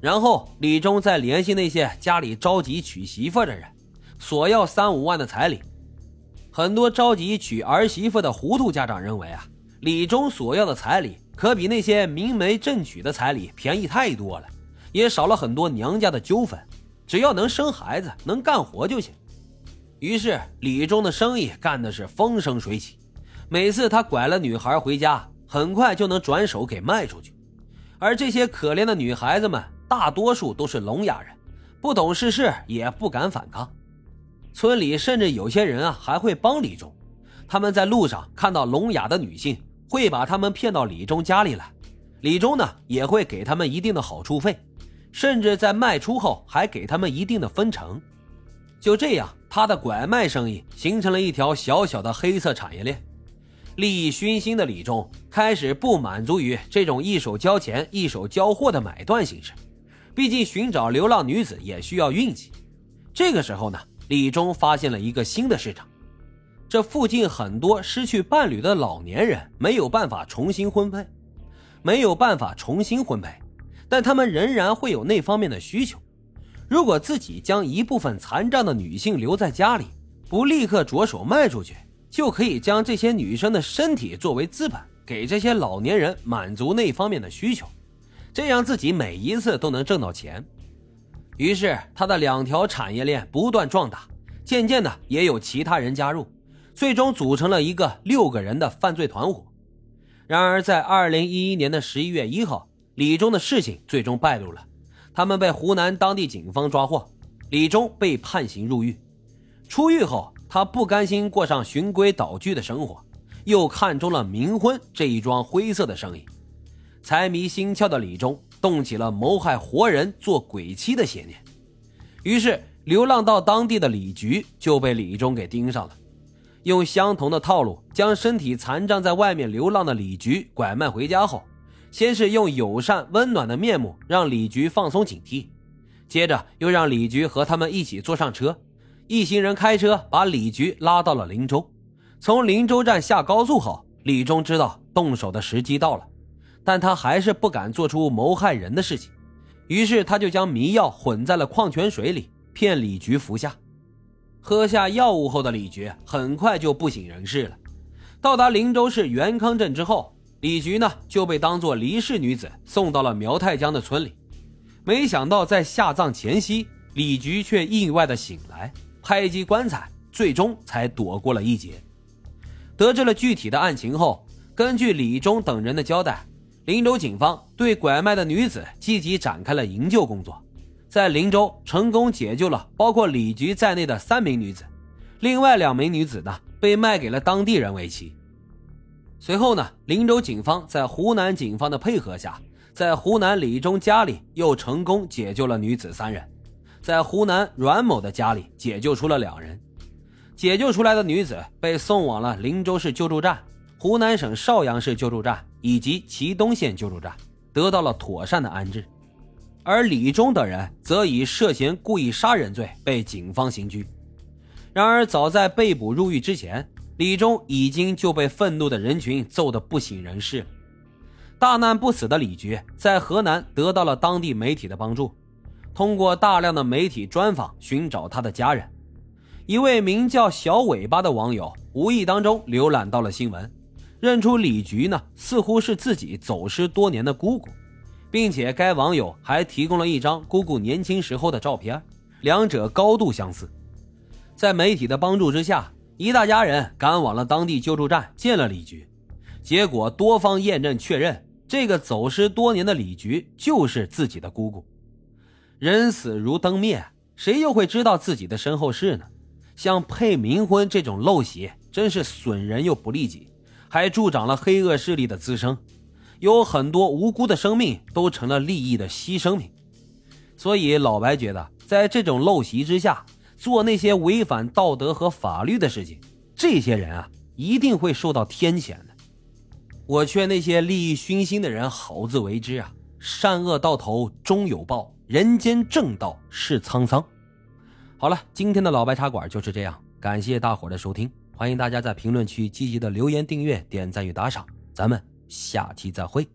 然后李忠再联系那些家里着急娶媳妇的人，索要三五万的彩礼。很多着急娶儿媳妇的糊涂家长认为啊，李忠索要的彩礼可比那些明媒正娶的彩礼便宜太多了，也少了很多娘家的纠纷，只要能生孩子、能干活就行。于是李忠的生意干的是风生水起，每次他拐了女孩回家，很快就能转手给卖出去。而这些可怜的女孩子们。大多数都是聋哑人，不懂世事，也不敢反抗。村里甚至有些人啊，还会帮李忠。他们在路上看到聋哑的女性，会把他们骗到李忠家里来。李忠呢，也会给他们一定的好处费，甚至在卖出后还给他们一定的分成。就这样，他的拐卖生意形成了一条小小的黑色产业链。利益熏心的李忠开始不满足于这种一手交钱一手交货的买断形式。毕竟寻找流浪女子也需要运气。这个时候呢，李忠发现了一个新的市场。这附近很多失去伴侣的老年人没有办法重新婚配，没有办法重新婚配，但他们仍然会有那方面的需求。如果自己将一部分残障的女性留在家里，不立刻着手卖出去，就可以将这些女生的身体作为资本，给这些老年人满足那方面的需求。这样自己每一次都能挣到钱，于是他的两条产业链不断壮大，渐渐的也有其他人加入，最终组成了一个六个人的犯罪团伙。然而，在二零一一年的十一月一号，李忠的事情最终败露了，他们被湖南当地警方抓获，李忠被判刑入狱。出狱后，他不甘心过上循规蹈矩的生活，又看中了冥婚这一桩灰色的生意。财迷心窍的李忠动起了谋害活人、做鬼妻的邪念，于是流浪到当地的李局就被李忠给盯上了，用相同的套路将身体残障在外面流浪的李局拐卖回家后，先是用友善温暖的面目让李局放松警惕，接着又让李局和他们一起坐上车，一行人开车把李局拉到了林州。从林州站下高速后，李忠知道动手的时机到了。但他还是不敢做出谋害人的事情，于是他就将迷药混在了矿泉水里，骗李局服下。喝下药物后的李局很快就不省人事了。到达灵州市元康镇之后，李局呢就被当作离世女子送到了苗太江的村里。没想到在下葬前夕，李局却意外的醒来，拍击棺材，最终才躲过了一劫。得知了具体的案情后，根据李忠等人的交代。林州警方对拐卖的女子积极展开了营救工作，在林州成功解救了包括李局在内的三名女子，另外两名女子呢被卖给了当地人为妻。随后呢，林州警方在湖南警方的配合下，在湖南李忠家里又成功解救了女子三人，在湖南阮某的家里解救出了两人，解救出来的女子被送往了林州市救助站。湖南省邵阳市救助站以及祁东县救助站得到了妥善的安置，而李忠等人则以涉嫌故意杀人罪被警方刑拘。然而，早在被捕入狱之前，李忠已经就被愤怒的人群揍得不省人事。大难不死的李局在河南得到了当地媒体的帮助，通过大量的媒体专访寻找他的家人。一位名叫小尾巴的网友无意当中浏览到了新闻。认出李局呢，似乎是自己走失多年的姑姑，并且该网友还提供了一张姑姑年轻时候的照片，两者高度相似。在媒体的帮助之下，一大家人赶往了当地救助站见了李局，结果多方验证确认，这个走失多年的李局就是自己的姑姑。人死如灯灭，谁又会知道自己的身后事呢？像配冥婚这种陋习，真是损人又不利己。还助长了黑恶势力的滋生，有很多无辜的生命都成了利益的牺牲品。所以老白觉得，在这种陋习之下，做那些违反道德和法律的事情，这些人啊，一定会受到天谴的。我劝那些利益熏心的人好自为之啊！善恶到头终有报，人间正道是沧桑。好了，今天的老白茶馆就是这样，感谢大伙的收听。欢迎大家在评论区积极的留言、订阅、点赞与打赏，咱们下期再会。